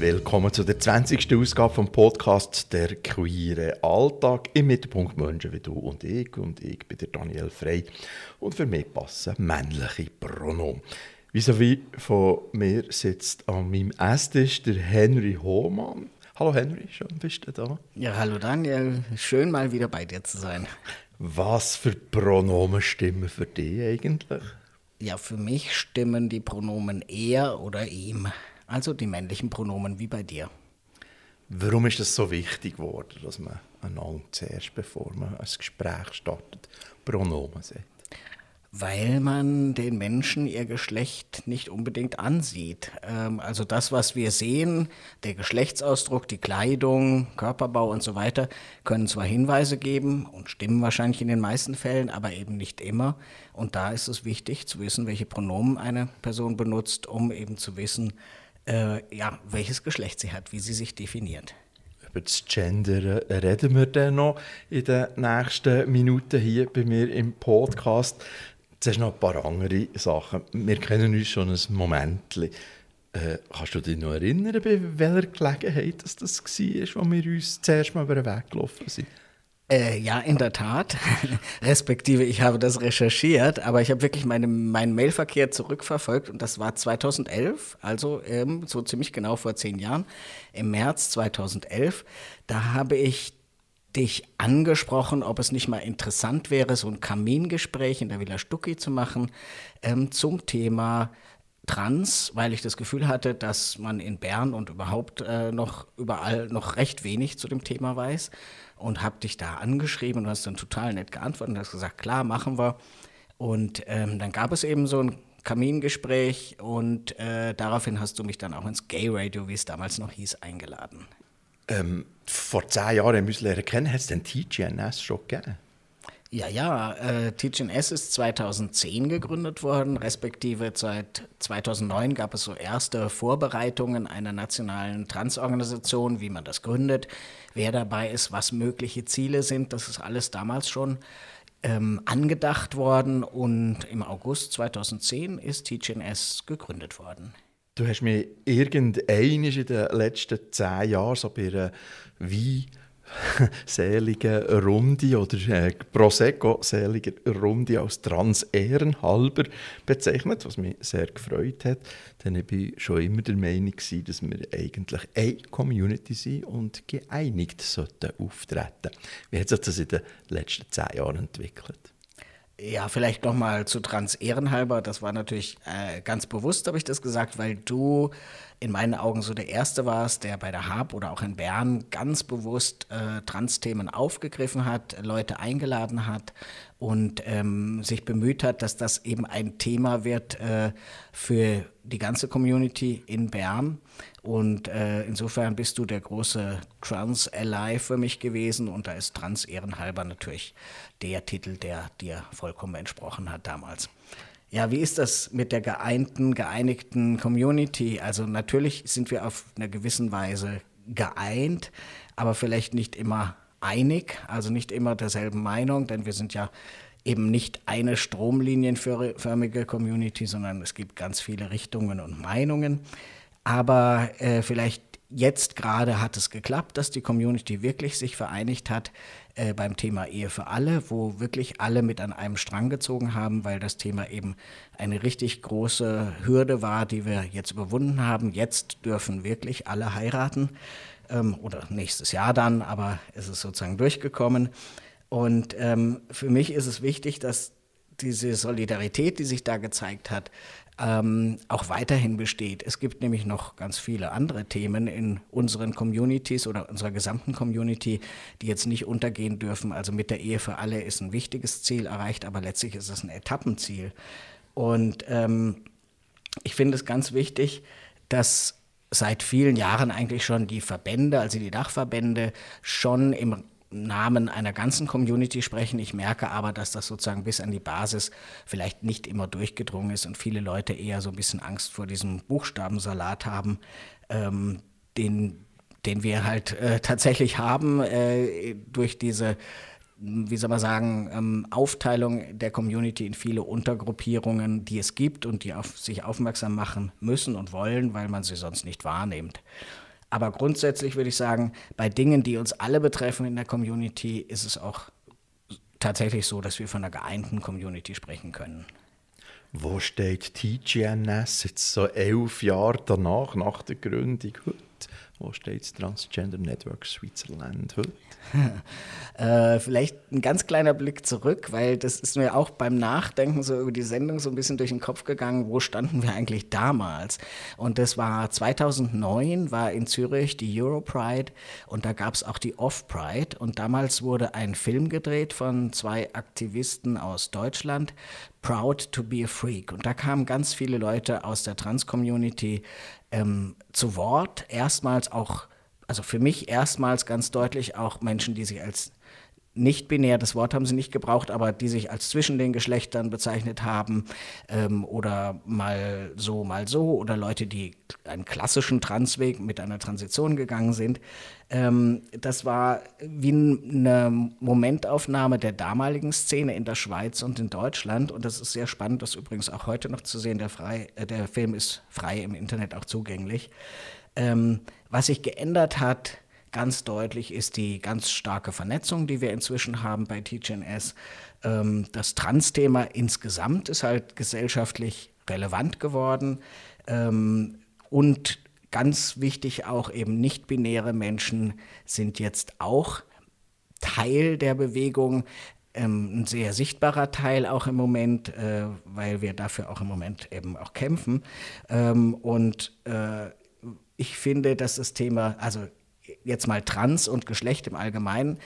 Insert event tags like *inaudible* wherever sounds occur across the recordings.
Willkommen zu der 20. Ausgabe vom Podcast «Der queere Alltag» im Mittelpunkt Menschen wie du und ich. Und ich bin der Daniel Frey. Und für mich passen männliche Pronomen. Wie von mir sitzt an meinem Esstisch der Henry Hohmann. Hallo Henry, schön bist du da. Ja, hallo Daniel, schön mal wieder bei dir zu sein. Was für Pronomen stimmen für dich eigentlich? Ja, für mich stimmen die Pronomen er oder ihm, also die männlichen Pronomen wie bei dir. Warum ist es so wichtig geworden, dass man einander zuerst, bevor man ein Gespräch startet, Pronomen sagt? Weil man den Menschen ihr Geschlecht nicht unbedingt ansieht. Ähm, also das, was wir sehen, der Geschlechtsausdruck, die Kleidung, Körperbau und so weiter, können zwar Hinweise geben und stimmen wahrscheinlich in den meisten Fällen, aber eben nicht immer. Und da ist es wichtig zu wissen, welche Pronomen eine Person benutzt, um eben zu wissen, äh, ja, welches Geschlecht sie hat, wie sie sich definiert über das Gender reden wir dann noch in den nächsten Minuten hier bei mir im Podcast. Zuerst noch ein paar andere Sachen. Wir kennen uns schon ein Moment. Äh, kannst du dich noch erinnern, bei welcher Gelegenheit das, war, wo wir uns zuerst mal über den Weg gelaufen sind? Äh, ja, in der Tat. *laughs* Respektive, ich habe das recherchiert, aber ich habe wirklich meine, meinen Mailverkehr zurückverfolgt und das war 2011, also ähm, so ziemlich genau vor zehn Jahren, im März 2011. Da habe ich dich angesprochen, ob es nicht mal interessant wäre, so ein Kamingespräch in der Villa Stucki zu machen ähm, zum Thema Trans, weil ich das Gefühl hatte, dass man in Bern und überhaupt äh, noch überall noch recht wenig zu dem Thema weiß und habe dich da angeschrieben und hast dann total nett geantwortet und hast gesagt, klar, machen wir. Und ähm, dann gab es eben so ein Kamingespräch und äh, daraufhin hast du mich dann auch ins Gay Radio, wie es damals noch hieß, eingeladen. Ähm, vor zehn Jahren haben wir uns lernen kennen, hat es den TGNS schon gegeben? Ja, ja, äh, TGNS ist 2010 gegründet worden, respektive seit 2009 gab es so erste Vorbereitungen einer nationalen Transorganisation, wie man das gründet, wer dabei ist, was mögliche Ziele sind. Das ist alles damals schon ähm, angedacht worden und im August 2010 ist TGNS gegründet worden. Du hast mir irgendein in den letzten zehn Jahren so bei einer Wein *laughs* seligen Runde oder äh, Prosecco-seliger Runde als Trans-Ehrenhalber bezeichnet, was mich sehr gefreut hat. Denn ich war schon immer der Meinung, dass wir eigentlich eine Community sind und geeinigt sollten auftreten. Wie hat sich das in den letzten zehn Jahren entwickelt? Ja, vielleicht nochmal zu Trans Ehrenhalber. Das war natürlich äh, ganz bewusst, habe ich das gesagt, weil du in meinen Augen so der Erste warst, der bei der HAB oder auch in Bern ganz bewusst äh, Trans-Themen aufgegriffen hat, Leute eingeladen hat und ähm, sich bemüht hat, dass das eben ein Thema wird äh, für die ganze Community in Bern. Und äh, insofern bist du der große Trans-Ally für mich gewesen und da ist Trans ehrenhalber natürlich der Titel, der dir vollkommen entsprochen hat damals. Ja, wie ist das mit der geeinten, geeinigten Community? Also natürlich sind wir auf einer gewissen Weise geeint, aber vielleicht nicht immer einig, also nicht immer derselben Meinung, denn wir sind ja eben nicht eine stromlinienförmige Community, sondern es gibt ganz viele Richtungen und Meinungen. Aber äh, vielleicht jetzt gerade hat es geklappt, dass die Community wirklich sich vereinigt hat äh, beim Thema Ehe für alle, wo wirklich alle mit an einem Strang gezogen haben, weil das Thema eben eine richtig große Hürde war, die wir jetzt überwunden haben. Jetzt dürfen wirklich alle heiraten ähm, oder nächstes Jahr dann, aber es ist sozusagen durchgekommen. Und ähm, für mich ist es wichtig, dass diese Solidarität, die sich da gezeigt hat, ähm, auch weiterhin besteht. Es gibt nämlich noch ganz viele andere Themen in unseren Communities oder unserer gesamten Community, die jetzt nicht untergehen dürfen. Also mit der Ehe für alle ist ein wichtiges Ziel erreicht, aber letztlich ist es ein Etappenziel. Und ähm, ich finde es ganz wichtig, dass seit vielen Jahren eigentlich schon die Verbände, also die Dachverbände, schon im Namen einer ganzen Community sprechen. Ich merke aber, dass das sozusagen bis an die Basis vielleicht nicht immer durchgedrungen ist und viele Leute eher so ein bisschen Angst vor diesem Buchstabensalat haben, ähm, den, den wir halt äh, tatsächlich haben äh, durch diese wie soll man sagen, ähm, Aufteilung der Community in viele Untergruppierungen, die es gibt und die auf sich aufmerksam machen müssen und wollen, weil man sie sonst nicht wahrnimmt. Aber grundsätzlich würde ich sagen, bei Dingen, die uns alle betreffen in der Community, ist es auch tatsächlich so, dass wir von einer geeinten Community sprechen können. Wo steht TGNS jetzt so elf Jahre danach, nach der Gründung? Wo steht Transgender Network Switzerland heute? *laughs* äh, vielleicht ein ganz kleiner Blick zurück, weil das ist mir auch beim Nachdenken so über die Sendung so ein bisschen durch den Kopf gegangen, wo standen wir eigentlich damals? Und das war 2009, war in Zürich die Europride und da gab es auch die Off-Pride und damals wurde ein Film gedreht von zwei Aktivisten aus Deutschland, Proud to be a Freak. Und da kamen ganz viele Leute aus der Trans-Community ähm, zu Wort, erstmals auch also für mich erstmals ganz deutlich auch Menschen, die sich als nicht binär, das Wort haben sie nicht gebraucht, aber die sich als zwischen den Geschlechtern bezeichnet haben ähm, oder mal so, mal so oder Leute, die einen klassischen Transweg mit einer Transition gegangen sind. Ähm, das war wie eine Momentaufnahme der damaligen Szene in der Schweiz und in Deutschland und das ist sehr spannend, das übrigens auch heute noch zu sehen. Der, frei, äh, der Film ist frei im Internet auch zugänglich. Ähm, was sich geändert hat, ganz deutlich, ist die ganz starke Vernetzung, die wir inzwischen haben bei TGNS. Ähm, das Trans-Thema insgesamt ist halt gesellschaftlich relevant geworden. Ähm, und ganz wichtig auch eben nicht-binäre Menschen sind jetzt auch Teil der Bewegung. Ähm, ein sehr sichtbarer Teil auch im Moment, äh, weil wir dafür auch im Moment eben auch kämpfen. Ähm, und äh, ich finde, dass das Thema, also jetzt mal Trans und Geschlecht im Allgemeinen,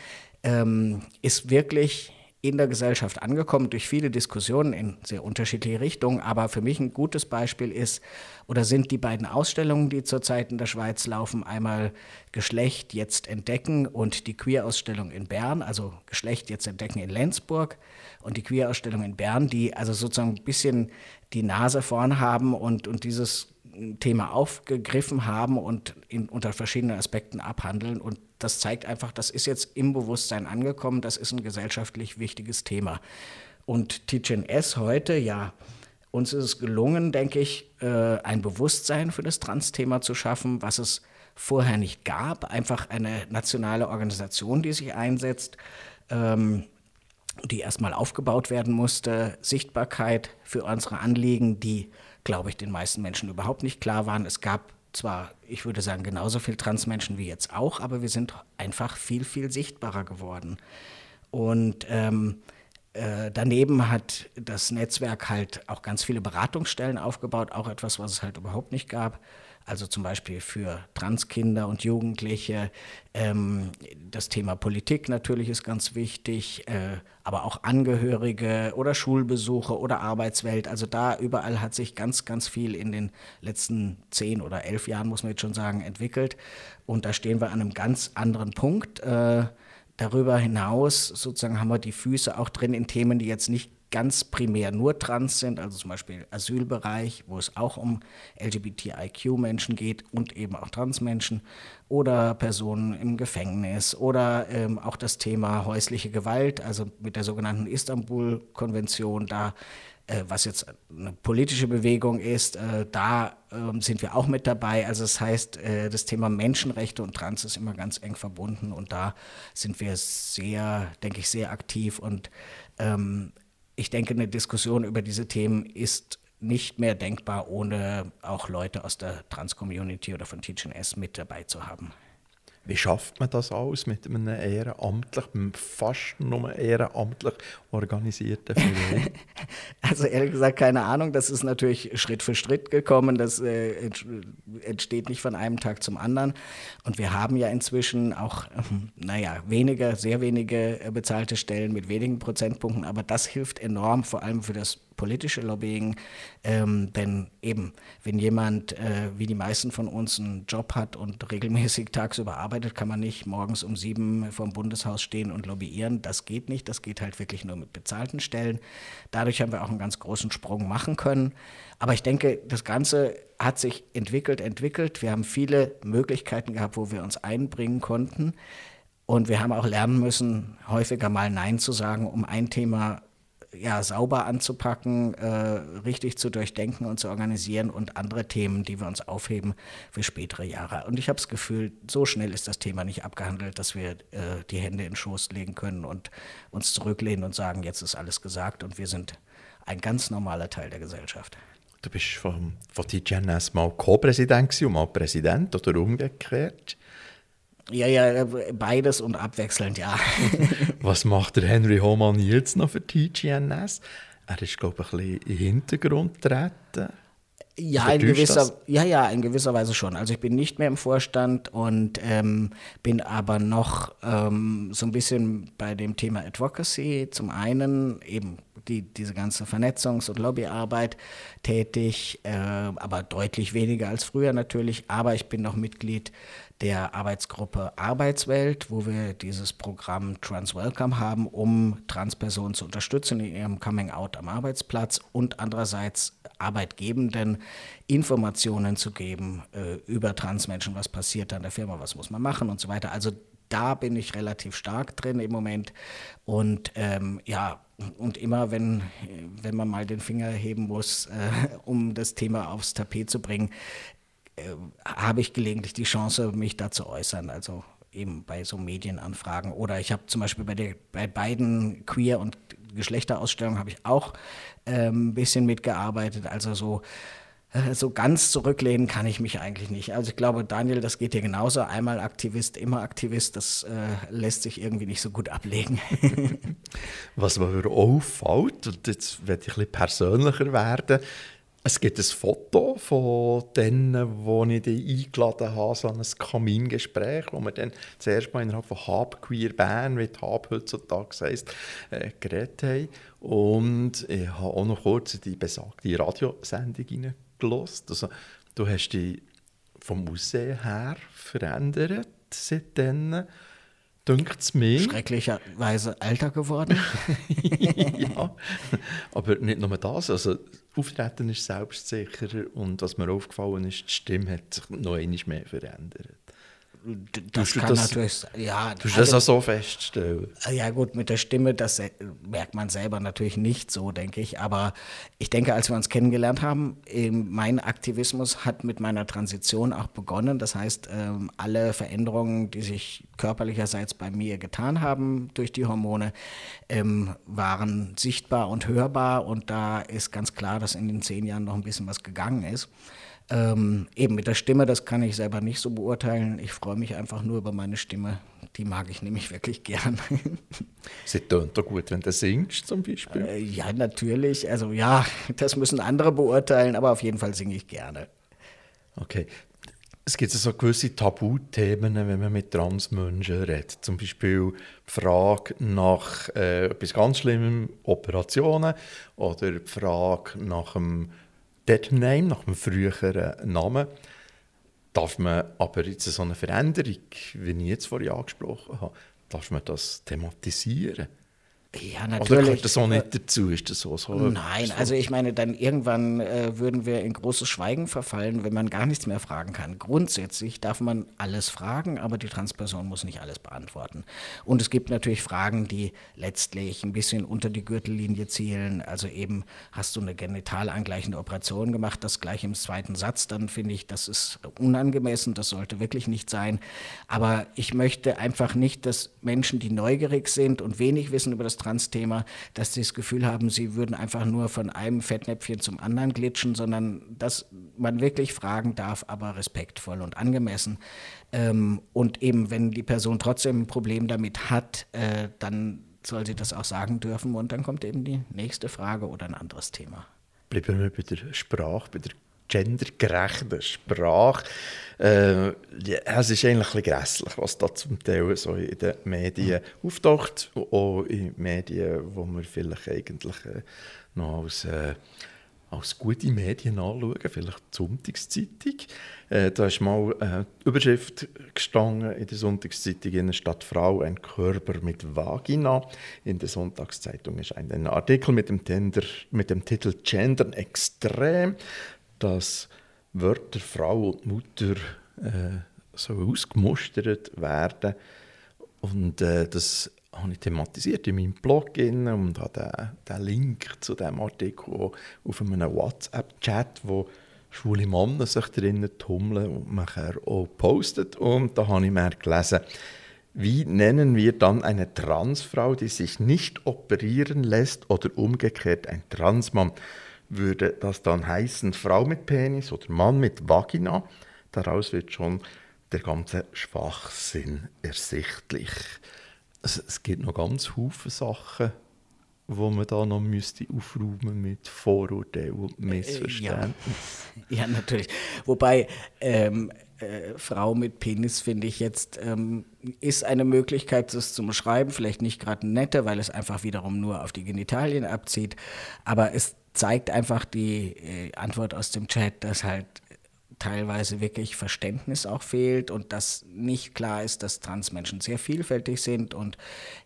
ähm, ist wirklich in der Gesellschaft angekommen durch viele Diskussionen in sehr unterschiedliche Richtungen. Aber für mich ein gutes Beispiel ist oder sind die beiden Ausstellungen, die zurzeit in der Schweiz laufen. Einmal Geschlecht jetzt entdecken und die Queer-Ausstellung in Bern, also Geschlecht jetzt entdecken in Lenzburg und die Queer-Ausstellung in Bern, die also sozusagen ein bisschen die Nase vorn haben und, und dieses Thema aufgegriffen haben und in, unter verschiedenen Aspekten abhandeln. Und das zeigt einfach, das ist jetzt im Bewusstsein angekommen, das ist ein gesellschaftlich wichtiges Thema. Und Teaching S heute, ja, uns ist es gelungen, denke ich, äh, ein Bewusstsein für das Trans-Thema zu schaffen, was es vorher nicht gab. Einfach eine nationale Organisation, die sich einsetzt, ähm, die erstmal aufgebaut werden musste, Sichtbarkeit für unsere Anliegen, die glaube ich, den meisten Menschen überhaupt nicht klar waren. Es gab zwar, ich würde sagen, genauso viele Transmenschen wie jetzt auch, aber wir sind einfach viel, viel sichtbarer geworden. Und ähm, äh, daneben hat das Netzwerk halt auch ganz viele Beratungsstellen aufgebaut, auch etwas, was es halt überhaupt nicht gab also zum Beispiel für Transkinder und Jugendliche. Ähm, das Thema Politik natürlich ist ganz wichtig, äh, aber auch Angehörige oder Schulbesuche oder Arbeitswelt. Also da überall hat sich ganz, ganz viel in den letzten zehn oder elf Jahren, muss man jetzt schon sagen, entwickelt. Und da stehen wir an einem ganz anderen Punkt. Äh, darüber hinaus sozusagen haben wir die Füße auch drin in Themen, die jetzt nicht ganz primär nur trans sind, also zum Beispiel Asylbereich, wo es auch um LGBTIQ-Menschen geht und eben auch Transmenschen oder Personen im Gefängnis oder ähm, auch das Thema häusliche Gewalt, also mit der sogenannten Istanbul-Konvention, da äh, was jetzt eine politische Bewegung ist, äh, da äh, sind wir auch mit dabei. Also das heißt, äh, das Thema Menschenrechte und Trans ist immer ganz eng verbunden und da sind wir sehr, denke ich, sehr aktiv und ähm, ich denke, eine Diskussion über diese Themen ist nicht mehr denkbar, ohne auch Leute aus der Trans-Community oder von Teaching S mit dabei zu haben. Wie schafft man das aus mit einem ehrenamtlich, fast nur ehrenamtlich organisierten Verein? *laughs* also ehrlich gesagt keine Ahnung. Das ist natürlich Schritt für Schritt gekommen. Das äh, entsteht nicht von einem Tag zum anderen. Und wir haben ja inzwischen auch, *laughs* naja, wenige, sehr wenige äh, bezahlte Stellen mit wenigen Prozentpunkten. Aber das hilft enorm, vor allem für das politische Lobbying. Ähm, denn eben, wenn jemand, äh, wie die meisten von uns, einen Job hat und regelmäßig tagsüber arbeitet, kann man nicht morgens um sieben vor dem Bundeshaus stehen und lobbyieren. Das geht nicht. Das geht halt wirklich nur mit bezahlten Stellen. Dadurch haben wir auch einen ganz großen Sprung machen können. Aber ich denke, das Ganze hat sich entwickelt, entwickelt. Wir haben viele Möglichkeiten gehabt, wo wir uns einbringen konnten. Und wir haben auch lernen müssen, häufiger mal Nein zu sagen, um ein Thema ja, sauber anzupacken, äh, richtig zu durchdenken und zu organisieren und andere Themen, die wir uns aufheben für spätere Jahre. Und ich habe das Gefühl, so schnell ist das Thema nicht abgehandelt, dass wir äh, die Hände in den Schoß legen können und uns zurücklehnen und sagen, jetzt ist alles gesagt und wir sind ein ganz normaler Teil der Gesellschaft. Du bist von, von TGNS mal Co-Präsident und mal Präsident oder umgekehrt. Ja, ja, beides und abwechselnd, ja. *laughs* Was macht der Henry Hohmann jetzt noch für TGNS? Er ist, glaube ich, ein bisschen im Hintergrund getreten. Ja, in gewisser, ja, ja, in gewisser Weise schon. Also ich bin nicht mehr im Vorstand und ähm, bin aber noch ähm, so ein bisschen bei dem Thema Advocacy. Zum einen eben die, diese ganze Vernetzungs- und Lobbyarbeit tätig, äh, aber deutlich weniger als früher natürlich. Aber ich bin noch Mitglied der Arbeitsgruppe Arbeitswelt, wo wir dieses Programm Trans Welcome haben, um Transpersonen zu unterstützen in ihrem Coming Out am Arbeitsplatz und andererseits Arbeitgebenden Informationen zu geben äh, über Transmenschen, was passiert an der Firma, was muss man machen und so weiter. Also da bin ich relativ stark drin im Moment. Und ähm, ja, und immer, wenn, wenn man mal den Finger heben muss, äh, um das Thema aufs Tapet zu bringen, äh, habe ich gelegentlich die Chance, mich da zu äußern. Also eben bei so Medienanfragen. Oder ich habe zum Beispiel bei, der, bei beiden Queer- und Geschlechterausstellungen habe ich auch äh, ein bisschen mitgearbeitet. Also so, äh, so ganz zurücklehnen kann ich mich eigentlich nicht. Also ich glaube, Daniel, das geht dir genauso. Einmal Aktivist, immer Aktivist, das äh, lässt sich irgendwie nicht so gut ablegen. *laughs* Was mir auffällt, und jetzt werde ich ein bisschen persönlicher werden, es gibt ein Foto von denen, wo ich dich eingeladen habe, so ein Kamingespräch, wo wir dann zuerst mal innerhalb von Hub Queer Bern, wie Hub heutzutage heisst, äh, geredet haben. Und ich habe auch noch kurz die besagte Radiosendung reingelassen. Also, du hast dich vom Aussehen her verändert seitdem dünkt es mir. Schrecklicherweise älter geworden. *laughs* ja, *laughs* aber nicht nur das. Also, Auftreten ist selbstsicherer und was mir aufgefallen ist, die Stimme hat sich noch einmal mehr verändert. Das kann das, natürlich, ja. Du also, das so feststellen? Ja gut, mit der Stimme, das merkt man selber natürlich nicht so, denke ich. Aber ich denke, als wir uns kennengelernt haben, mein Aktivismus hat mit meiner Transition auch begonnen. Das heißt, ähm, alle Veränderungen, die sich körperlicherseits bei mir getan haben durch die Hormone, ähm, waren sichtbar und hörbar. Und da ist ganz klar, dass in den zehn Jahren noch ein bisschen was gegangen ist. Ähm, eben mit der Stimme, das kann ich selber nicht so beurteilen. Ich freue mich einfach nur über meine Stimme. Die mag ich nämlich wirklich gern. *laughs* Sie tönt doch gut, wenn du singst zum Beispiel. Äh, ja, natürlich. Also ja, das müssen andere beurteilen, aber auf jeden Fall singe ich gerne. Okay. Es gibt so gewisse Tabuthemen, wenn man mit Transmenschen redet. Zum Beispiel die Frage nach äh, etwas ganz Schlimmem, Operationen, oder die Frage nach einem Dead Name, nach dem früheren Namen, darf man aber jetzt so eine Veränderung, wie ich jetzt vorhin angesprochen habe, darf man das thematisieren? Ja, natürlich. Oder gehört das auch nicht dazu? Ist das so? so Nein, so? also ich meine, dann irgendwann äh, würden wir in großes Schweigen verfallen, wenn man gar nichts mehr fragen kann. Grundsätzlich darf man alles fragen, aber die Transperson muss nicht alles beantworten. Und es gibt natürlich Fragen, die letztlich ein bisschen unter die Gürtellinie zielen. Also eben, hast du eine genital angleichende Operation gemacht, das gleich im zweiten Satz, dann finde ich, das ist unangemessen, das sollte wirklich nicht sein. Aber ich möchte einfach nicht, dass Menschen, die neugierig sind und wenig wissen über das Trans-Thema, dass sie das Gefühl haben, sie würden einfach nur von einem Fettnäpfchen zum anderen glitschen, sondern dass man wirklich fragen darf, aber respektvoll und angemessen. Ähm, und eben, wenn die Person trotzdem ein Problem damit hat, äh, dann soll sie das auch sagen dürfen und dann kommt eben die nächste Frage oder ein anderes Thema. Bleiben wir bei der Sprache, bei der gendergerechten Sprache. Äh, es ist eigentlich ein grässlich, was da zum Teil so in den Medien mhm. auftaucht, auch in Medien, wo man vielleicht eigentlich äh, noch als, äh, als gute Medien anschauen, vielleicht die Sonntagszeitung. Äh, da ist mal eine Überschrift gestanden in der Sonntagszeitung in der Stadt Frau, ein Körper mit Vagina. In der Sonntagszeitung ist ein Artikel mit dem, Tender, mit dem Titel Gendern extrem dass Wörter Frau und Mutter äh, so ausgemustert werden und äh, dass habe ich thematisiert in meinem Blog und habe den, den Link zu diesem Artikel auf einem WhatsApp-Chat, wo schwule Männer sich drinnen tummeln und nachher auch postet. Und da habe ich mir gelesen, wie nennen wir dann eine Transfrau, die sich nicht operieren lässt oder umgekehrt ein Transmann? Würde das dann heißen Frau mit Penis oder Mann mit Vagina? Daraus wird schon der ganze Schwachsinn ersichtlich. Es, es gibt noch ganz viele Sachen, wo man da noch müsste aufräumen mit Vorurteilen und äh, Missverständnissen. Ja. ja, natürlich. Wobei ähm, äh, Frau mit Penis finde ich jetzt ähm, ist eine Möglichkeit, das zu beschreiben. Vielleicht nicht gerade nette, weil es einfach wiederum nur auf die Genitalien abzieht. Aber es zeigt einfach die äh, Antwort aus dem Chat, dass halt teilweise wirklich Verständnis auch fehlt und dass nicht klar ist, dass Transmenschen sehr vielfältig sind und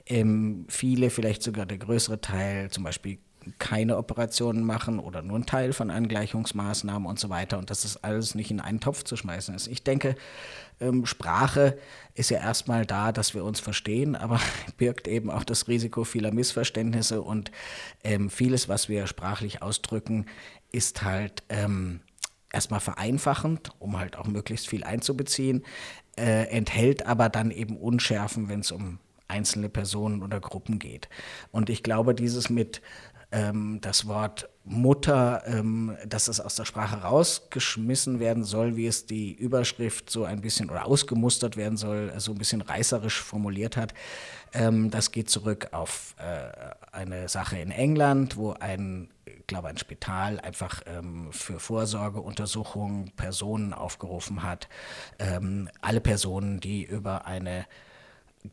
ähm, viele, vielleicht sogar der größere Teil, zum Beispiel keine Operationen machen oder nur einen Teil von Angleichungsmaßnahmen und so weiter und dass das alles nicht in einen Topf zu schmeißen ist. Ich denke, ähm, Sprache ist ja erstmal da, dass wir uns verstehen, aber *laughs* birgt eben auch das Risiko vieler Missverständnisse und ähm, vieles, was wir sprachlich ausdrücken, ist halt ähm, erstmal vereinfachend, um halt auch möglichst viel einzubeziehen, äh, enthält aber dann eben Unschärfen, wenn es um einzelne Personen oder Gruppen geht. Und ich glaube, dieses mit ähm, das Wort Mutter, ähm, dass es aus der Sprache rausgeschmissen werden soll, wie es die Überschrift so ein bisschen oder ausgemustert werden soll, so ein bisschen reißerisch formuliert hat. Ähm, das geht zurück auf äh, eine Sache in England, wo ein, ich glaube, ein Spital einfach ähm, für Vorsorgeuntersuchungen Personen aufgerufen hat. Ähm, alle Personen, die über eine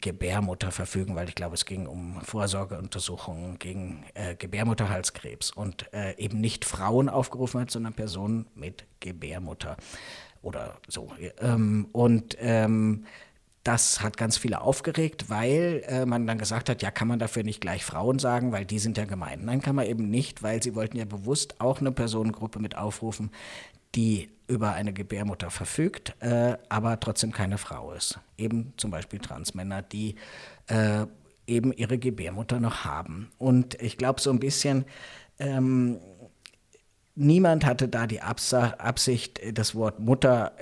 Gebärmutter verfügen, weil ich glaube, es ging um Vorsorgeuntersuchungen gegen äh, Gebärmutterhalskrebs und äh, eben nicht Frauen aufgerufen hat, sondern Personen mit Gebärmutter oder so. Ähm, und ähm, das hat ganz viele aufgeregt, weil äh, man dann gesagt hat, ja, kann man dafür nicht gleich Frauen sagen, weil die sind ja gemeint. Nein, kann man eben nicht, weil sie wollten ja bewusst auch eine Personengruppe mit aufrufen, die über eine Gebärmutter verfügt, äh, aber trotzdem keine Frau ist. Eben zum Beispiel Transmänner, die äh, eben ihre Gebärmutter noch haben. Und ich glaube so ein bisschen, ähm, niemand hatte da die Absicht, das Wort Mutter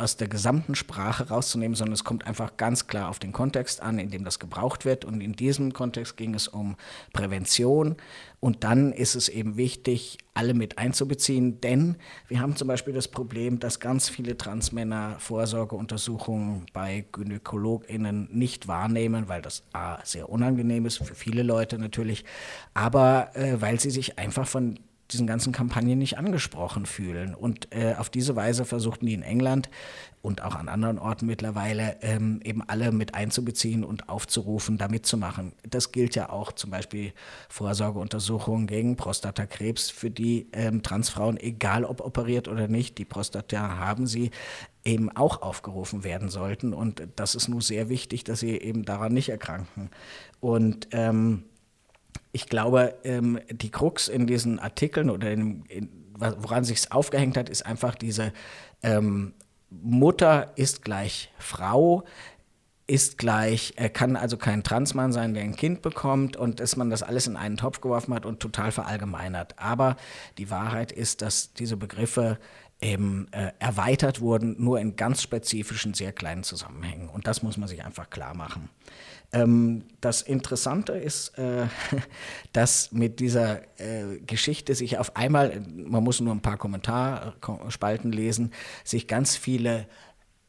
aus der gesamten Sprache rauszunehmen, sondern es kommt einfach ganz klar auf den Kontext an, in dem das gebraucht wird. Und in diesem Kontext ging es um Prävention. Und dann ist es eben wichtig, alle mit einzubeziehen, denn wir haben zum Beispiel das Problem, dass ganz viele Transmänner Vorsorgeuntersuchungen bei GynäkologInnen nicht wahrnehmen, weil das A sehr unangenehm ist, für viele Leute natürlich, aber äh, weil sie sich einfach von diesen ganzen Kampagnen nicht angesprochen fühlen. Und äh, auf diese Weise versuchten die in England und auch an anderen Orten mittlerweile ähm, eben alle mit einzubeziehen und aufzurufen, da mitzumachen. Das gilt ja auch zum Beispiel Vorsorgeuntersuchungen gegen Prostatakrebs, für die ähm, Transfrauen, egal ob operiert oder nicht, die Prostata haben sie, eben auch aufgerufen werden sollten. Und das ist nun sehr wichtig, dass sie eben daran nicht erkranken. Und ähm, ich glaube, ähm, die Krux in diesen Artikeln oder in, in, woran sich es aufgehängt hat, ist einfach diese ähm, Mutter ist gleich Frau, ist gleich, er kann also kein Transmann sein, der ein Kind bekommt und dass man das alles in einen Topf geworfen hat und total verallgemeinert. Aber die Wahrheit ist, dass diese Begriffe eben äh, erweitert wurden, nur in ganz spezifischen, sehr kleinen Zusammenhängen. Und das muss man sich einfach klar machen. Ähm, das Interessante ist, äh, *laughs* dass mit dieser äh, Geschichte sich auf einmal, man muss nur ein paar Kommentarspalten lesen, sich ganz viele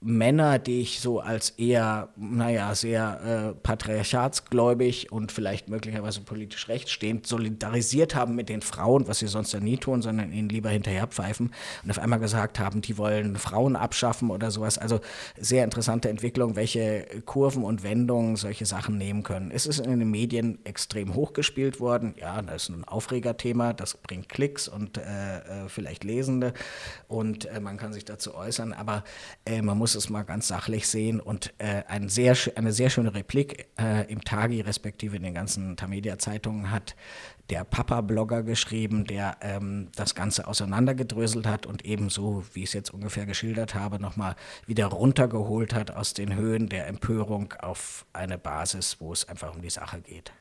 Männer, die ich so als eher, naja, sehr äh, patriarchatsgläubig und vielleicht möglicherweise politisch rechtsstehend solidarisiert haben mit den Frauen, was sie sonst ja nie tun, sondern ihnen lieber hinterherpfeifen und auf einmal gesagt haben, die wollen Frauen abschaffen oder sowas. Also sehr interessante Entwicklung, welche Kurven und Wendungen solche Sachen nehmen können. Es ist in den Medien extrem hochgespielt worden. Ja, das ist ein Aufregerthema, das bringt Klicks und äh, äh vielleicht Lesende und äh, man kann sich dazu äußern, aber äh, man muss muss es mal ganz sachlich sehen und äh, ein sehr, eine sehr schöne Replik äh, im Tagi, respektive in den ganzen Tamedia-Zeitungen hat der Papa-Blogger geschrieben, der ähm, das Ganze auseinandergedröselt hat und ebenso, wie ich es jetzt ungefähr geschildert habe, nochmal wieder runtergeholt hat aus den Höhen der Empörung auf eine Basis, wo es einfach um die Sache geht.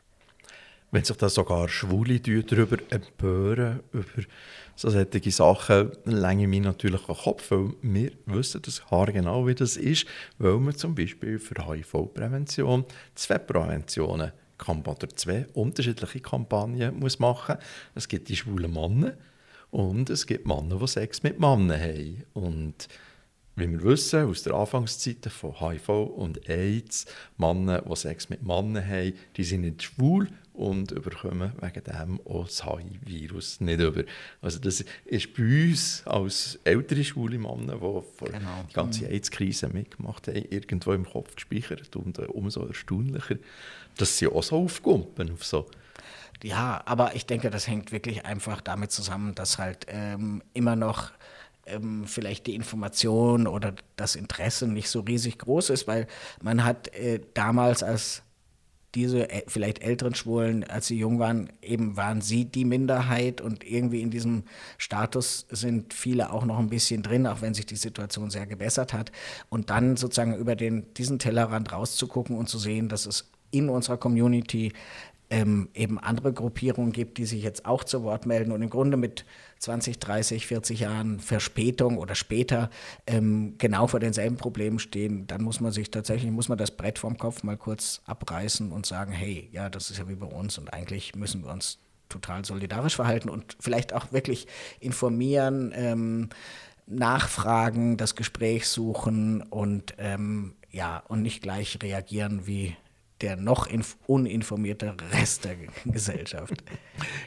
Wenn sich da sogar Schwule darüber empören, über so solche Sachen, länge mich natürlich den Kopf, weil wir wissen das genau, wie das ist, weil man zum Beispiel für HIV-Prävention zwei Präventionen oder zwei unterschiedliche Kampagnen muss machen muss. Es gibt die schwulen Männer und es gibt Männer, die Sex mit Männern haben. Und wie wir wissen aus der Anfangszeit von HIV und AIDS, Männer, die Sex mit Männern haben, die sind nicht schwul und überkommen wegen dem auch das HIV-Virus nicht über. Also das ist bei uns als ältere schwule Männer, die vor genau. die ganze. AIDS-Krise mitgemacht haben, irgendwo im Kopf gespeichert und äh, umso erstaunlicher, dass sie auch so aufkumpen auf so ja, aber ich denke, das hängt wirklich einfach damit zusammen, dass halt ähm, immer noch ähm, vielleicht die Information oder das Interesse nicht so riesig groß ist, weil man hat äh, damals als diese vielleicht älteren Schwulen, als sie jung waren, eben waren sie die Minderheit und irgendwie in diesem Status sind viele auch noch ein bisschen drin, auch wenn sich die Situation sehr gebessert hat. Und dann sozusagen über den, diesen Tellerrand rauszugucken und zu sehen, dass es in unserer Community ähm, eben andere Gruppierungen gibt, die sich jetzt auch zu Wort melden und im Grunde mit 20, 30, 40 Jahren Verspätung oder später ähm, genau vor denselben Problemen stehen, dann muss man sich tatsächlich, muss man das Brett vom Kopf mal kurz abreißen und sagen, hey, ja, das ist ja wie bei uns und eigentlich müssen wir uns total solidarisch verhalten und vielleicht auch wirklich informieren, ähm, nachfragen, das Gespräch suchen und ähm, ja, und nicht gleich reagieren wie der noch uninformierte Rest der *laughs* Gesellschaft.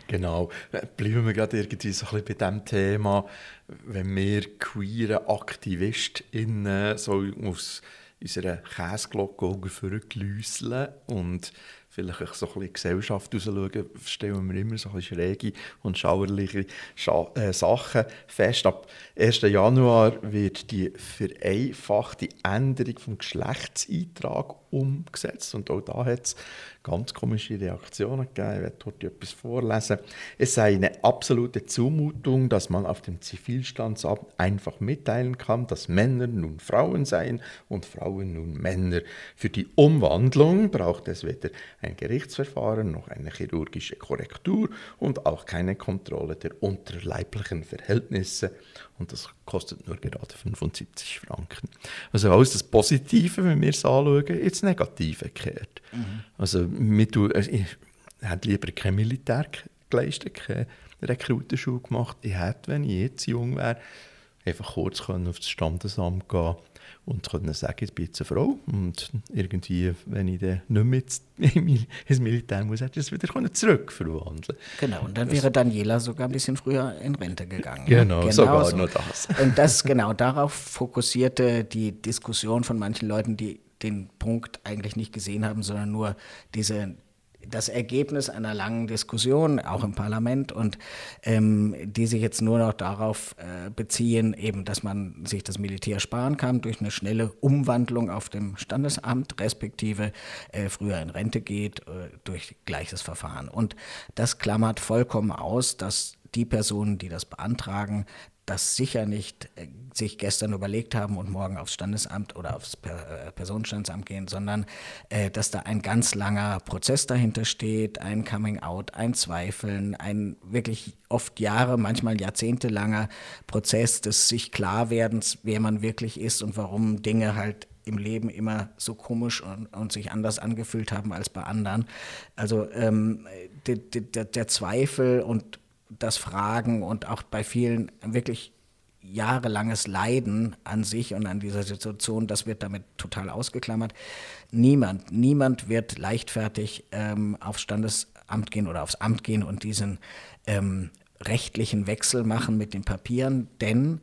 Genau. Bleiben wir gerade irgendwie so ein bisschen bei diesem Thema. Wenn wir queere AktivistInnen so aus unserer Käseglocke vorgelüseln und vielleicht so ein bisschen Gesellschaft rausschauen, stellen wir immer so ein bisschen schräge und schauerliche Scha äh, Sachen fest. Ab 1. Januar wird die vereinfachte Änderung des Geschlechtseintrags umgesetzt und auch da hat es ganz komische Reaktionen gegeben. Ich werde dort etwas vorlesen. Es sei eine absolute Zumutung, dass man auf dem Zivilstandsamt einfach mitteilen kann, dass Männer nun Frauen seien und Frauen nun Männer. Für die Umwandlung braucht es weder ein Gerichtsverfahren noch eine chirurgische Korrektur und auch keine Kontrolle der unterleiblichen Verhältnisse. Und das kostet nur gerade 75 Franken. Also alles das Positive, wenn wir es anschauen, ins Negative kehrt. Mhm. Also, wir also ich hätte lieber kein Militär geleistet, keine Rekrutenschule gemacht. Ich hätte, wenn ich jetzt jung wäre, einfach kurz auf das Standesamt gehen und können sagen, ich bin jetzt eine Frau und irgendwie, wenn ich dann nicht mehr *laughs* ins Militär muss, hätte ich es wieder zurückverwandeln Genau, und dann wäre Daniela sogar ein bisschen früher in Rente gegangen. Genau, genau sogar so. nur das. Und das genau darauf fokussierte die Diskussion von manchen Leuten, die den Punkt eigentlich nicht gesehen haben, sondern nur diese das Ergebnis einer langen Diskussion, auch im Parlament, und ähm, die sich jetzt nur noch darauf äh, beziehen, eben, dass man sich das Militär sparen kann durch eine schnelle Umwandlung auf dem Standesamt, respektive äh, früher in Rente geht äh, durch gleiches Verfahren. Und das klammert vollkommen aus, dass die Personen, die das beantragen, das sicher nicht äh, sich gestern überlegt haben und morgen aufs Standesamt oder aufs äh, Personenstandsamt gehen, sondern äh, dass da ein ganz langer Prozess dahinter steht, ein Coming-out, ein Zweifeln, ein wirklich oft Jahre, manchmal jahrzehntelanger Prozess des sich Klarwerdens, wer man wirklich ist und warum Dinge halt im Leben immer so komisch und, und, sich anders angefühlt haben als bei anderen. Also ähm, der, der, der Zweifel und das Fragen und auch bei vielen wirklich jahrelanges Leiden an sich und an dieser Situation, das wird damit total ausgeklammert. Niemand, niemand wird leichtfertig ähm, aufs Standesamt gehen oder aufs Amt gehen und diesen ähm, rechtlichen Wechsel machen mit den Papieren, denn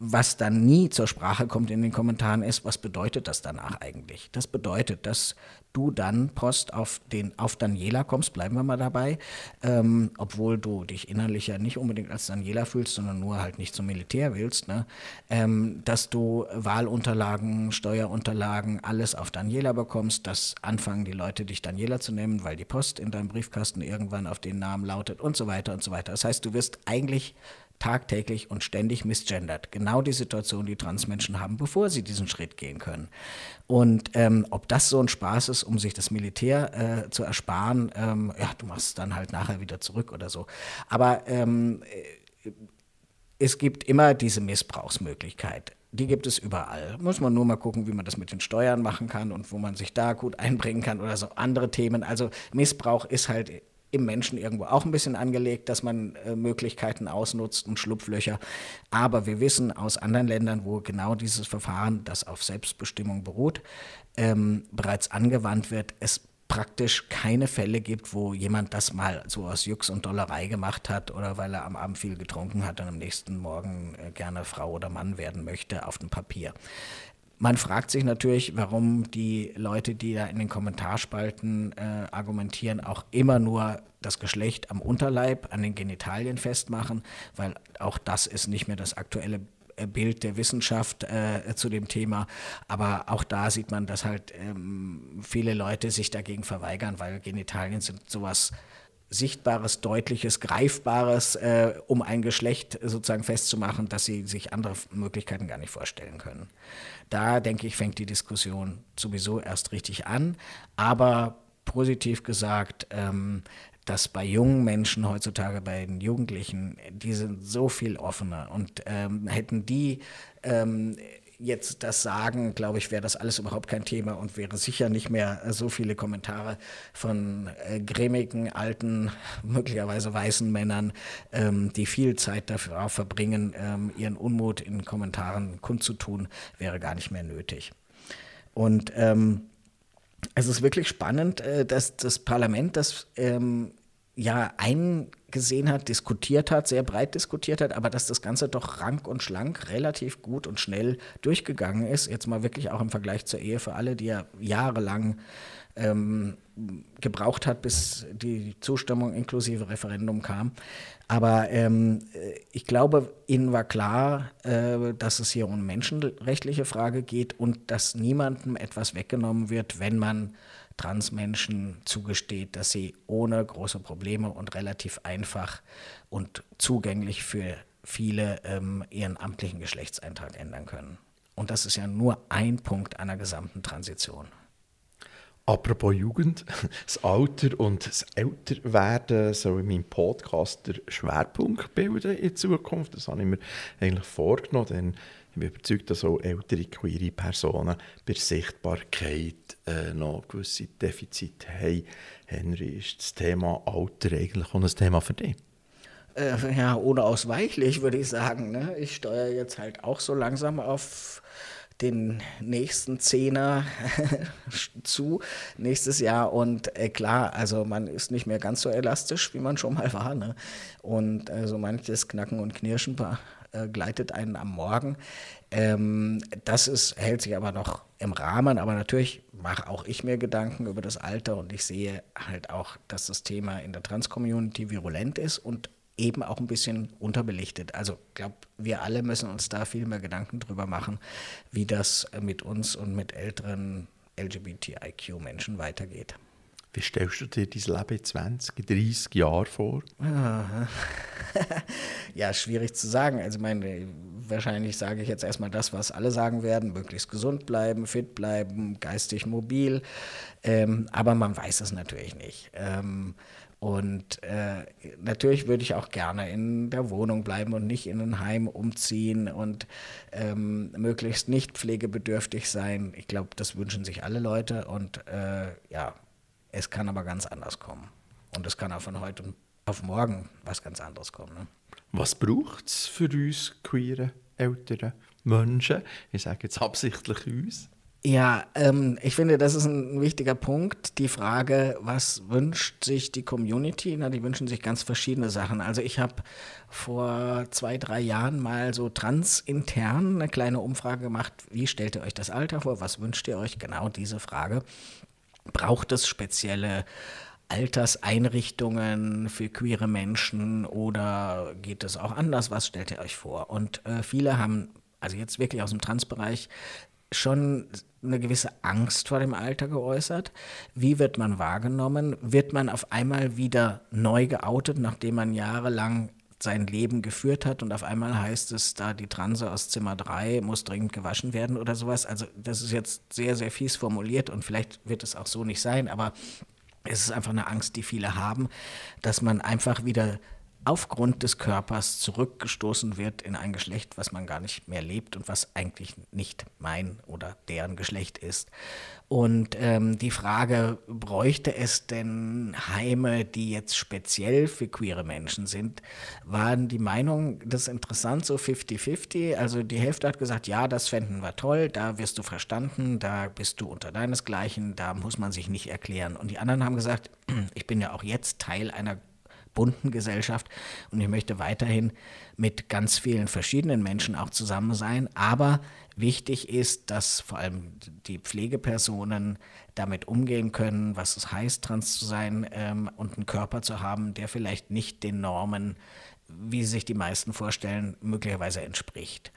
was dann nie zur Sprache kommt in den Kommentaren ist, was bedeutet das danach eigentlich? Das bedeutet, dass du dann Post auf, den, auf Daniela kommst, bleiben wir mal dabei, ähm, obwohl du dich innerlich ja nicht unbedingt als Daniela fühlst, sondern nur halt nicht zum Militär willst, ne? ähm, dass du Wahlunterlagen, Steuerunterlagen, alles auf Daniela bekommst, dass anfangen die Leute dich Daniela zu nennen, weil die Post in deinem Briefkasten irgendwann auf den Namen lautet und so weiter und so weiter. Das heißt, du wirst eigentlich tagtäglich und ständig misgendert. Genau die Situation, die Transmenschen haben, bevor sie diesen Schritt gehen können. Und ähm, ob das so ein Spaß ist, um sich das Militär äh, zu ersparen, ähm, ja, du machst es dann halt nachher wieder zurück oder so. Aber ähm, äh, es gibt immer diese Missbrauchsmöglichkeit. Die gibt es überall. Muss man nur mal gucken, wie man das mit den Steuern machen kann und wo man sich da gut einbringen kann oder so andere Themen. Also Missbrauch ist halt im Menschen irgendwo auch ein bisschen angelegt, dass man äh, Möglichkeiten ausnutzt und Schlupflöcher. Aber wir wissen aus anderen Ländern, wo genau dieses Verfahren, das auf Selbstbestimmung beruht, ähm, bereits angewandt wird, es praktisch keine Fälle gibt, wo jemand das mal so aus Jux und Dollerei gemacht hat oder weil er am Abend viel getrunken hat und am nächsten Morgen äh, gerne Frau oder Mann werden möchte auf dem Papier. Man fragt sich natürlich, warum die Leute, die da in den Kommentarspalten äh, argumentieren, auch immer nur das Geschlecht am Unterleib, an den Genitalien festmachen, weil auch das ist nicht mehr das aktuelle äh, Bild der Wissenschaft äh, zu dem Thema. Aber auch da sieht man, dass halt ähm, viele Leute sich dagegen verweigern, weil Genitalien sind sowas Sichtbares, Deutliches, Greifbares, äh, um ein Geschlecht sozusagen festzumachen, dass sie sich andere Möglichkeiten gar nicht vorstellen können. Da denke ich, fängt die Diskussion sowieso erst richtig an. Aber positiv gesagt, ähm, dass bei jungen Menschen heutzutage, bei den Jugendlichen, die sind so viel offener und ähm, hätten die ähm, jetzt das sagen, glaube ich, wäre das alles überhaupt kein Thema und wäre sicher nicht mehr so viele Kommentare von äh, grämigen, alten, möglicherweise weißen Männern, ähm, die viel Zeit dafür verbringen, ähm, ihren Unmut in Kommentaren kundzutun, wäre gar nicht mehr nötig. Und ähm, es ist wirklich spannend, äh, dass das Parlament das ähm, ja eingesehen hat, diskutiert hat, sehr breit diskutiert hat, aber dass das Ganze doch rank und schlank relativ gut und schnell durchgegangen ist. Jetzt mal wirklich auch im Vergleich zur Ehe für alle, die ja jahrelang ähm, gebraucht hat, bis die Zustimmung inklusive Referendum kam. Aber ähm, ich glaube, Ihnen war klar, äh, dass es hier um menschenrechtliche Frage geht und dass niemandem etwas weggenommen wird, wenn man Transmenschen zugesteht, dass sie ohne große Probleme und relativ einfach und zugänglich für viele ähm, ihren amtlichen Geschlechtseintrag ändern können. Und das ist ja nur ein Punkt einer gesamten Transition. Apropos Jugend, *laughs* das Alter und das Älterwerden soll in meinem Podcast der Schwerpunkt bilden in Zukunft. Das habe ich mir eigentlich vorgenommen, denn bin überzeugt, dass auch ältere queere Personen bei der Sichtbarkeit äh, noch gewisse Defizite haben. Henry, ist das Thema Alter eigentlich auch ein Thema für dich? Äh, ja, unausweichlich würde ich sagen. Ne? Ich steuere jetzt halt auch so langsam auf den nächsten Zehner *laughs* zu nächstes Jahr und äh, klar, also man ist nicht mehr ganz so elastisch, wie man schon mal war. Ne? Und äh, so manches Knacken und Knirschen äh, gleitet einen am Morgen. Ähm, das ist, hält sich aber noch im Rahmen, aber natürlich mache auch ich mir Gedanken über das Alter und ich sehe halt auch, dass das Thema in der Trans-Community virulent ist und eben auch ein bisschen unterbelichtet. Also ich glaube, wir alle müssen uns da viel mehr Gedanken drüber machen, wie das mit uns und mit älteren LGBTIQ-Menschen weitergeht. Wie stellst du dir dein Leben in 20, 30 Jahren vor? *laughs* ja, schwierig zu sagen. Also meine, wahrscheinlich sage ich jetzt erstmal das, was alle sagen werden, möglichst gesund bleiben, fit bleiben, geistig mobil. Ähm, aber man weiß es natürlich nicht. Ähm, und äh, natürlich würde ich auch gerne in der Wohnung bleiben und nicht in ein Heim umziehen und ähm, möglichst nicht pflegebedürftig sein. Ich glaube, das wünschen sich alle Leute. Und äh, ja, es kann aber ganz anders kommen. Und es kann auch von heute auf morgen was ganz anderes kommen. Ne? Was braucht es für uns queere ältere Menschen? Ich sage jetzt absichtlich uns. Ja, ähm, ich finde, das ist ein wichtiger Punkt. Die Frage, was wünscht sich die Community? Na, die wünschen sich ganz verschiedene Sachen. Also ich habe vor zwei, drei Jahren mal so transintern eine kleine Umfrage gemacht. Wie stellt ihr euch das Alter vor? Was wünscht ihr euch? Genau diese Frage. Braucht es spezielle Alterseinrichtungen für queere Menschen oder geht es auch anders? Was stellt ihr euch vor? Und äh, viele haben, also jetzt wirklich aus dem Transbereich, schon eine gewisse Angst vor dem Alter geäußert. Wie wird man wahrgenommen? Wird man auf einmal wieder neu geoutet, nachdem man jahrelang sein Leben geführt hat und auf einmal heißt es, da die Transe aus Zimmer 3 muss dringend gewaschen werden oder sowas. Also das ist jetzt sehr, sehr fies formuliert und vielleicht wird es auch so nicht sein, aber es ist einfach eine Angst, die viele haben, dass man einfach wieder aufgrund des Körpers zurückgestoßen wird in ein Geschlecht, was man gar nicht mehr lebt und was eigentlich nicht mein oder deren Geschlecht ist. Und ähm, die Frage, bräuchte es denn Heime, die jetzt speziell für queere Menschen sind, waren die Meinung, das ist interessant, so 50-50. Also die Hälfte hat gesagt, ja, das fänden wir toll, da wirst du verstanden, da bist du unter deinesgleichen, da muss man sich nicht erklären. Und die anderen haben gesagt, *clears throat* ich bin ja auch jetzt Teil einer bunten Gesellschaft und ich möchte weiterhin mit ganz vielen verschiedenen Menschen auch zusammen sein. Aber wichtig ist, dass vor allem die Pflegepersonen damit umgehen können, was es heißt, trans zu sein ähm, und einen Körper zu haben, der vielleicht nicht den Normen, wie sich die meisten vorstellen, möglicherweise entspricht.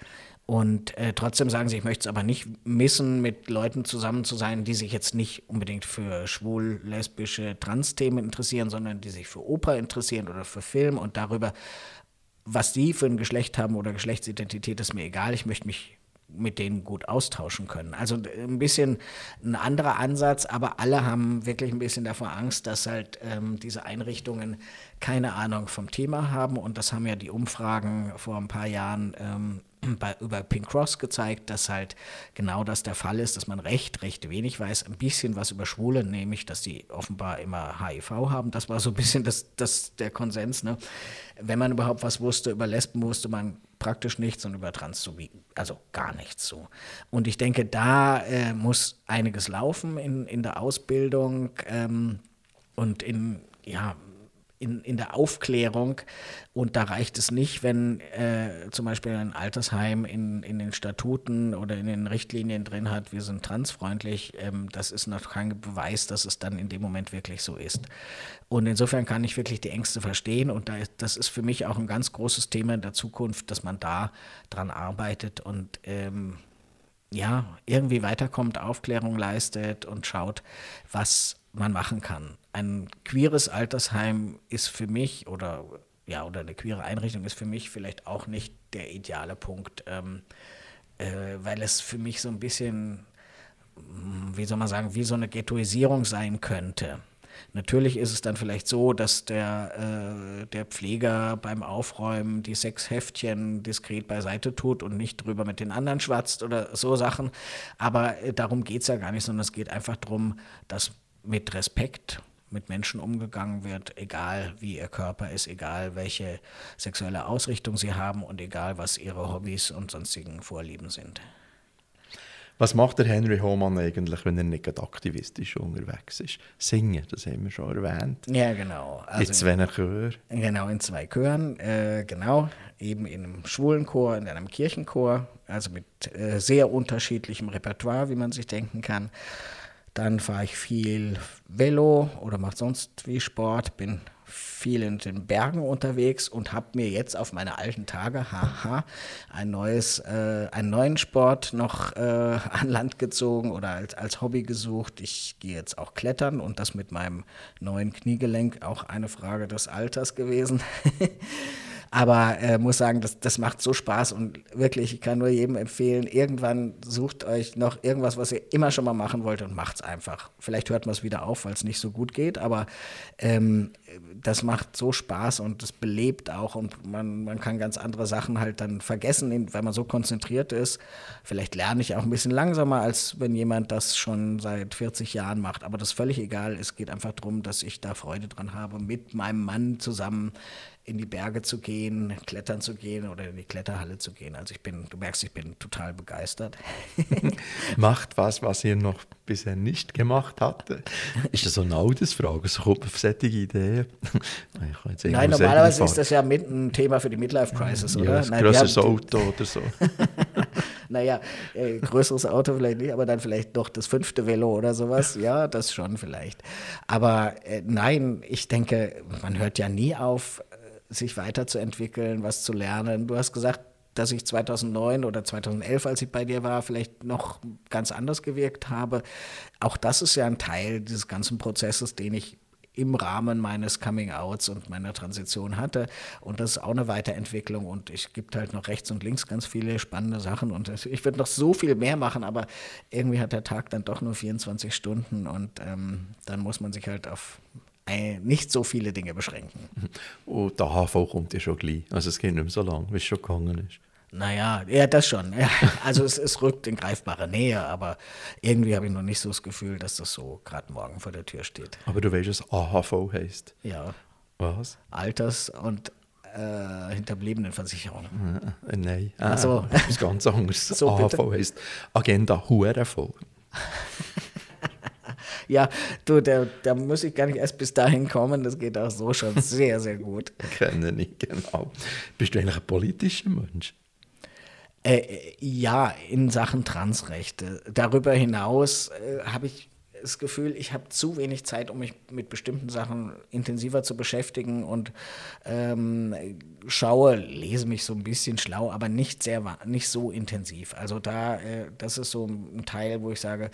Und äh, trotzdem sagen sie, ich möchte es aber nicht missen, mit Leuten zusammen zu sein, die sich jetzt nicht unbedingt für schwul, lesbische, Trans-Themen interessieren, sondern die sich für Oper interessieren oder für Film und darüber, was sie für ein Geschlecht haben oder Geschlechtsidentität, ist mir egal. Ich möchte mich mit denen gut austauschen können. Also ein bisschen ein anderer Ansatz, aber alle haben wirklich ein bisschen davor Angst, dass halt ähm, diese Einrichtungen keine Ahnung vom Thema haben und das haben ja die Umfragen vor ein paar Jahren ähm, bei, über Pink Cross gezeigt, dass halt genau das der Fall ist, dass man recht, recht wenig weiß. Ein bisschen was über Schwule, nämlich, dass die offenbar immer HIV haben. Das war so ein bisschen das, das, der Konsens. Ne? Wenn man überhaupt was wusste über Lesben, wusste man praktisch nichts und über Trans so wie, also gar nichts so. Und ich denke, da äh, muss einiges laufen in, in der Ausbildung ähm, und in, ja, in, in der Aufklärung. Und da reicht es nicht, wenn äh, zum Beispiel ein Altersheim in, in den Statuten oder in den Richtlinien drin hat, wir sind transfreundlich. Ähm, das ist noch kein Beweis, dass es dann in dem Moment wirklich so ist. Und insofern kann ich wirklich die Ängste verstehen. Und da, das ist für mich auch ein ganz großes Thema in der Zukunft, dass man da dran arbeitet und ähm, ja, irgendwie weiterkommt, Aufklärung leistet und schaut, was man machen kann. Ein queeres Altersheim ist für mich oder ja, oder eine queere Einrichtung ist für mich vielleicht auch nicht der ideale Punkt, ähm, äh, weil es für mich so ein bisschen, hm, wie soll man sagen, wie so eine Ghettoisierung sein könnte. Natürlich ist es dann vielleicht so, dass der, äh, der Pfleger beim Aufräumen die sechs Heftchen diskret beiseite tut und nicht drüber mit den anderen schwatzt oder so Sachen. Aber äh, darum geht es ja gar nicht, sondern es geht einfach darum, dass mit Respekt mit Menschen umgegangen wird, egal wie ihr Körper ist, egal welche sexuelle Ausrichtung sie haben und egal was ihre Hobbys und sonstigen Vorlieben sind. Was macht der Henry Hohmann eigentlich, wenn er nicht aktivistisch unterwegs ist? Singen, das haben wir schon erwähnt. Ja, genau. Also in zwei Chören. Genau, in zwei Chören. Äh, genau, eben in einem schwulen Chor, in einem Kirchenchor, also mit äh, sehr unterschiedlichem Repertoire, wie man sich denken kann. Dann fahre ich viel Velo oder mache sonst wie Sport, bin viel in den Bergen unterwegs und habe mir jetzt auf meine alten Tage, haha, ein neues, äh, einen neuen Sport noch äh, an Land gezogen oder als, als Hobby gesucht. Ich gehe jetzt auch klettern und das mit meinem neuen Kniegelenk, auch eine Frage des Alters gewesen. *laughs* Aber äh, muss sagen, das, das macht so Spaß und wirklich, ich kann nur jedem empfehlen, irgendwann sucht euch noch irgendwas, was ihr immer schon mal machen wollt und macht es einfach. Vielleicht hört man es wieder auf, weil es nicht so gut geht, aber ähm, das macht so Spaß und das belebt auch und man, man kann ganz andere Sachen halt dann vergessen, weil man so konzentriert ist. Vielleicht lerne ich auch ein bisschen langsamer, als wenn jemand das schon seit 40 Jahren macht, aber das ist völlig egal. Es geht einfach darum, dass ich da Freude dran habe, mit meinem Mann zusammen in die Berge zu gehen klettern zu gehen oder in die Kletterhalle zu gehen. Also ich bin, du merkst, ich bin total begeistert. *laughs* Macht was, was ihr noch bisher nicht gemacht habt. Ist das so eine Altersfrage? So kommt man auf solche Ideen? *laughs* Nein, normalerweise ist das ja mit ein Thema für die Midlife-Crisis, oder? Ja, ein Nein, größeres Auto oder so. *laughs* naja, äh, größeres Auto vielleicht nicht, aber dann vielleicht doch das fünfte Velo oder sowas. Ja, das schon vielleicht. Aber äh, nein, ich denke, man hört ja nie auf, sich weiterzuentwickeln, was zu lernen. Du hast gesagt, dass ich 2009 oder 2011, als ich bei dir war, vielleicht noch ganz anders gewirkt habe. Auch das ist ja ein Teil dieses ganzen Prozesses, den ich im Rahmen meines Coming-Outs und meiner Transition hatte. Und das ist auch eine Weiterentwicklung. Und es gibt halt noch rechts und links ganz viele spannende Sachen. Und ich würde noch so viel mehr machen, aber irgendwie hat der Tag dann doch nur 24 Stunden. Und ähm, dann muss man sich halt auf nicht so viele Dinge beschränken. Und der HV kommt ja schon gleich. Also es geht nicht mehr so lange, wie es schon gegangen ist. Naja, ja, das schon. Ja, also es, es rückt in greifbare Nähe, aber irgendwie habe ich noch nicht so das Gefühl, dass das so gerade morgen vor der Tür steht. Aber du weißt, was AHV heißt? Ja. Was? Alters- und äh, Hinterbliebenenversicherung. Äh, nein, äh, so. etwas ganz anderes. *laughs* so, AHV bitte? heißt Agenda HURV. *laughs* *laughs* ja, du, da, da muss ich gar nicht erst bis dahin kommen, das geht auch so schon sehr, sehr gut. *laughs* Kenne ich, genau. Bist du eigentlich ein politischer Mensch? Äh, ja, in Sachen Transrechte. Darüber hinaus äh, habe ich das Gefühl, ich habe zu wenig Zeit, um mich mit bestimmten Sachen intensiver zu beschäftigen und ähm, schaue, lese mich so ein bisschen schlau, aber nicht sehr, nicht so intensiv. Also da, äh, das ist so ein Teil, wo ich sage,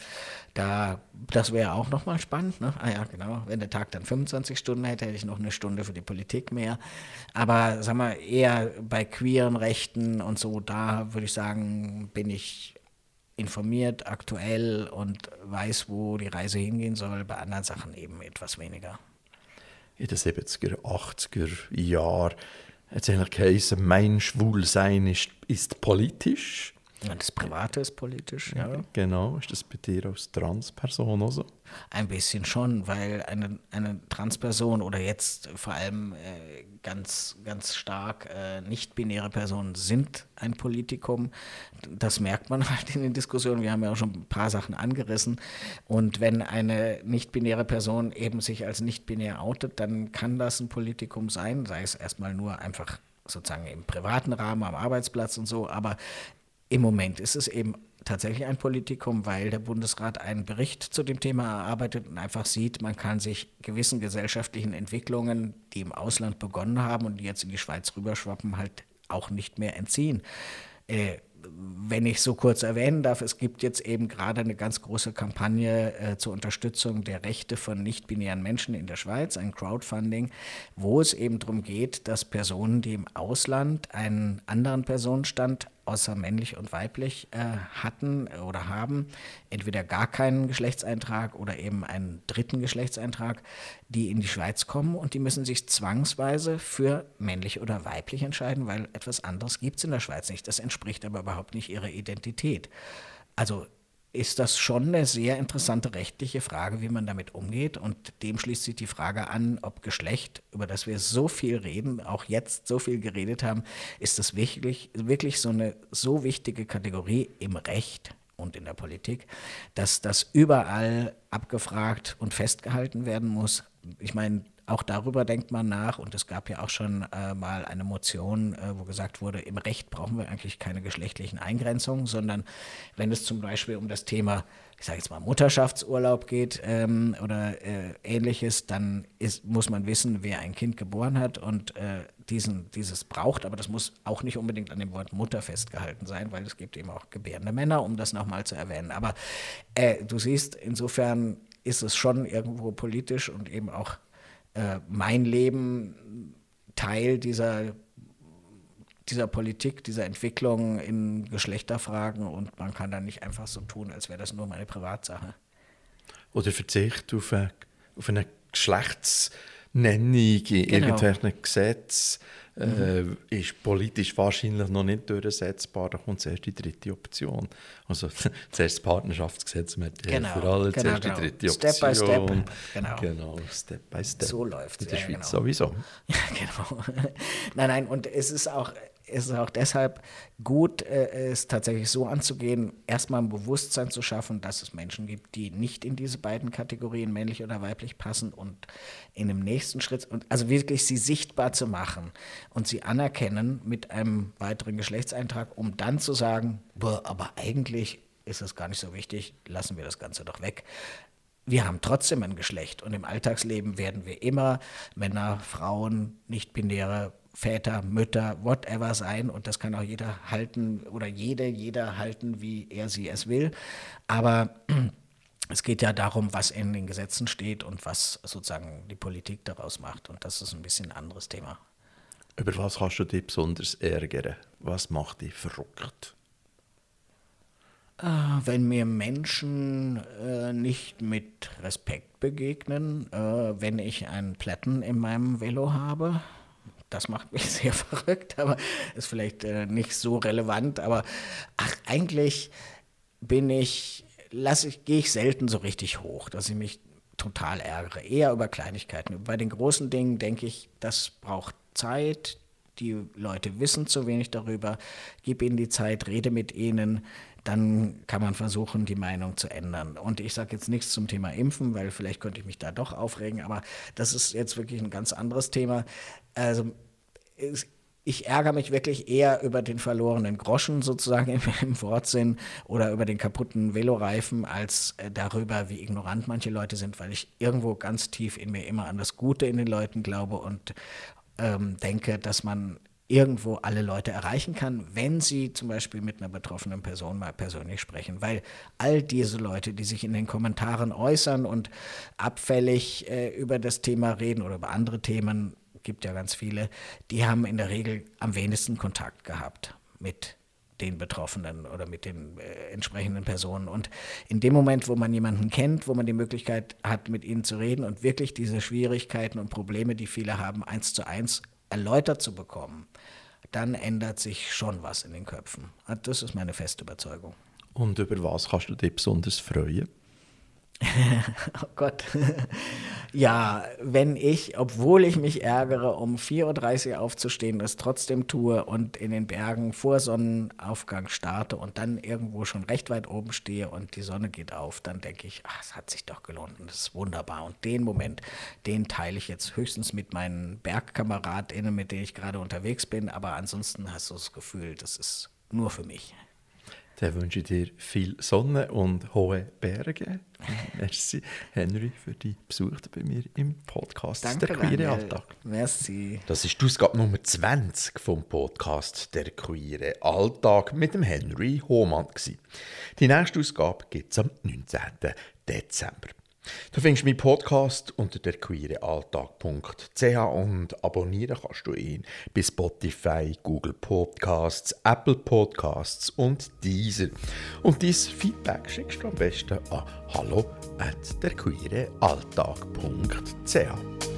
da, das wäre auch nochmal spannend. Ne? Ah ja, genau. Wenn der Tag dann 25 Stunden hätte, hätte ich noch eine Stunde für die Politik mehr. Aber sag mal, eher bei queeren Rechten und so, da würde ich sagen, bin ich informiert, aktuell und weiß, wo die Reise hingehen soll, bei anderen Sachen eben etwas weniger. In den 70er, 80er Jahren hat es eigentlich geheißen, mein Schwulsein ist, ist politisch. Ja, das Private ist politisch, ja. Genau, ist das bei dir als Transperson auch so? Ein bisschen schon, weil eine, eine Transperson oder jetzt vor allem äh, ganz, ganz stark äh, nicht-binäre Personen sind ein Politikum. Das merkt man *laughs* halt in den Diskussionen. Wir haben ja auch schon ein paar Sachen angerissen. Und wenn eine nicht-binäre Person eben sich als nicht-binär outet, dann kann das ein Politikum sein, sei es erstmal nur einfach sozusagen im privaten Rahmen, am Arbeitsplatz und so. Aber im Moment ist es eben tatsächlich ein Politikum, weil der Bundesrat einen Bericht zu dem Thema erarbeitet und einfach sieht, man kann sich gewissen gesellschaftlichen Entwicklungen, die im Ausland begonnen haben und jetzt in die Schweiz rüberschwappen, halt auch nicht mehr entziehen. Äh, wenn ich so kurz erwähnen darf, es gibt jetzt eben gerade eine ganz große Kampagne äh, zur Unterstützung der Rechte von nicht-binären Menschen in der Schweiz, ein Crowdfunding, wo es eben darum geht, dass Personen, die im Ausland einen anderen Personenstand außer männlich und weiblich äh, hatten oder haben, entweder gar keinen Geschlechtseintrag oder eben einen dritten Geschlechtseintrag, die in die Schweiz kommen und die müssen sich zwangsweise für männlich oder weiblich entscheiden, weil etwas anderes gibt es in der Schweiz nicht. Das entspricht aber überhaupt nicht ihrer Identität. Also ist das schon eine sehr interessante rechtliche Frage, wie man damit umgeht. Und dem schließt sich die Frage an, ob Geschlecht, über das wir so viel reden, auch jetzt so viel geredet haben, ist das wirklich, wirklich so eine so wichtige Kategorie im Recht und in der Politik, dass das überall abgefragt und festgehalten werden muss. Ich meine, auch darüber denkt man nach und es gab ja auch schon äh, mal eine Motion, äh, wo gesagt wurde, im Recht brauchen wir eigentlich keine geschlechtlichen Eingrenzungen, sondern wenn es zum Beispiel um das Thema, ich sage jetzt mal Mutterschaftsurlaub geht ähm, oder äh, ähnliches, dann ist, muss man wissen, wer ein Kind geboren hat und äh, diesen, dieses braucht, aber das muss auch nicht unbedingt an dem Wort Mutter festgehalten sein, weil es gibt eben auch gebärende Männer, um das nochmal zu erwähnen. Aber äh, du siehst, insofern ist es schon irgendwo politisch und eben auch äh, mein Leben Teil dieser, dieser Politik, dieser Entwicklung in Geschlechterfragen und man kann da nicht einfach so tun, als wäre das nur meine Privatsache. Oder Verzicht auf eine, auf eine Geschlechts- Nennung in genau. irgendwelchen Gesetzen mhm. äh, ist politisch wahrscheinlich noch nicht durchsetzbar. Da kommt zuerst die dritte Option. Also *laughs* zuerst das Partnerschaftsgesetz mit genau, für alle, genau, zuerst genau. die dritte Option. Step by Step. Genau. genau, Step by Step. So läuft es. In der ja, Schweiz genau. sowieso. *laughs* Ja, genau. *laughs* nein, nein, und es ist auch ist auch deshalb gut, äh, es tatsächlich so anzugehen, erstmal ein Bewusstsein zu schaffen, dass es Menschen gibt, die nicht in diese beiden Kategorien, männlich oder weiblich, passen und in dem nächsten Schritt, also wirklich sie sichtbar zu machen und sie anerkennen mit einem weiteren Geschlechtseintrag, um dann zu sagen, boah, aber eigentlich ist es gar nicht so wichtig, lassen wir das Ganze doch weg. Wir haben trotzdem ein Geschlecht und im Alltagsleben werden wir immer Männer, Frauen, nicht-binäre Väter, Mütter, whatever sein und das kann auch jeder halten oder jede, jeder halten, wie er sie es will. Aber *clears throat* es geht ja darum, was in den Gesetzen steht und was sozusagen die Politik daraus macht. Und das ist ein bisschen ein anderes Thema. Über was hast du dich besonders ärgern? Was macht dich verrückt? Äh, wenn mir Menschen äh, nicht mit Respekt begegnen, äh, wenn ich einen Platten in meinem Velo habe, das macht mich *laughs* sehr verrückt, aber ist vielleicht äh, nicht so relevant. Aber ach, eigentlich bin ich, lasse ich, gehe ich selten so richtig hoch, dass ich mich total ärgere. Eher über Kleinigkeiten. Bei den großen Dingen denke ich, das braucht Zeit. Die Leute wissen zu wenig darüber. Gib ihnen die Zeit, rede mit ihnen dann kann man versuchen, die Meinung zu ändern. Und ich sage jetzt nichts zum Thema Impfen, weil vielleicht könnte ich mich da doch aufregen, aber das ist jetzt wirklich ein ganz anderes Thema. Also ich ärgere mich wirklich eher über den verlorenen Groschen sozusagen *laughs* im, im Wortsinn oder über den kaputten Veloreifen als äh, darüber, wie ignorant manche Leute sind, weil ich irgendwo ganz tief in mir immer an das Gute in den Leuten glaube und ähm, denke, dass man irgendwo alle Leute erreichen kann, wenn sie zum Beispiel mit einer betroffenen Person mal persönlich sprechen. Weil all diese Leute, die sich in den Kommentaren äußern und abfällig äh, über das Thema reden oder über andere Themen, gibt ja ganz viele, die haben in der Regel am wenigsten Kontakt gehabt mit den Betroffenen oder mit den äh, entsprechenden Personen. Und in dem Moment, wo man jemanden kennt, wo man die Möglichkeit hat, mit ihnen zu reden und wirklich diese Schwierigkeiten und Probleme, die viele haben, eins zu eins erläutert zu bekommen, dann ändert sich schon was in den Köpfen. Das ist meine feste Überzeugung. Und über was kannst du dich besonders freuen? *laughs* oh Gott. Ja, wenn ich, obwohl ich mich ärgere, um 4.30 Uhr aufzustehen, das trotzdem tue und in den Bergen vor Sonnenaufgang starte und dann irgendwo schon recht weit oben stehe und die Sonne geht auf, dann denke ich, ach, es hat sich doch gelohnt und das ist wunderbar. Und den Moment, den teile ich jetzt höchstens mit meinen BergkameradInnen, mit denen ich gerade unterwegs bin, aber ansonsten hast du das Gefühl, das ist nur für mich. Dann wünsche ich dir viel Sonne und hohe Berge. *laughs* Merci, Henry, für die Besuch bei mir im Podcast Danke, «Der queere Alltag». Merci. Das ist die Ausgabe Nummer 20 vom Podcast «Der queere Alltag» mit dem Henry Hohmann. Die nächste Ausgabe gibt es am 19. Dezember. Du findest meinen Podcast unter der queerealltag.ch und abonnieren kannst du ihn bei Spotify, Google Podcasts, Apple Podcasts und Deezer. Und dieses Feedback schickst du am besten an hallo at derqueerealltag.ch.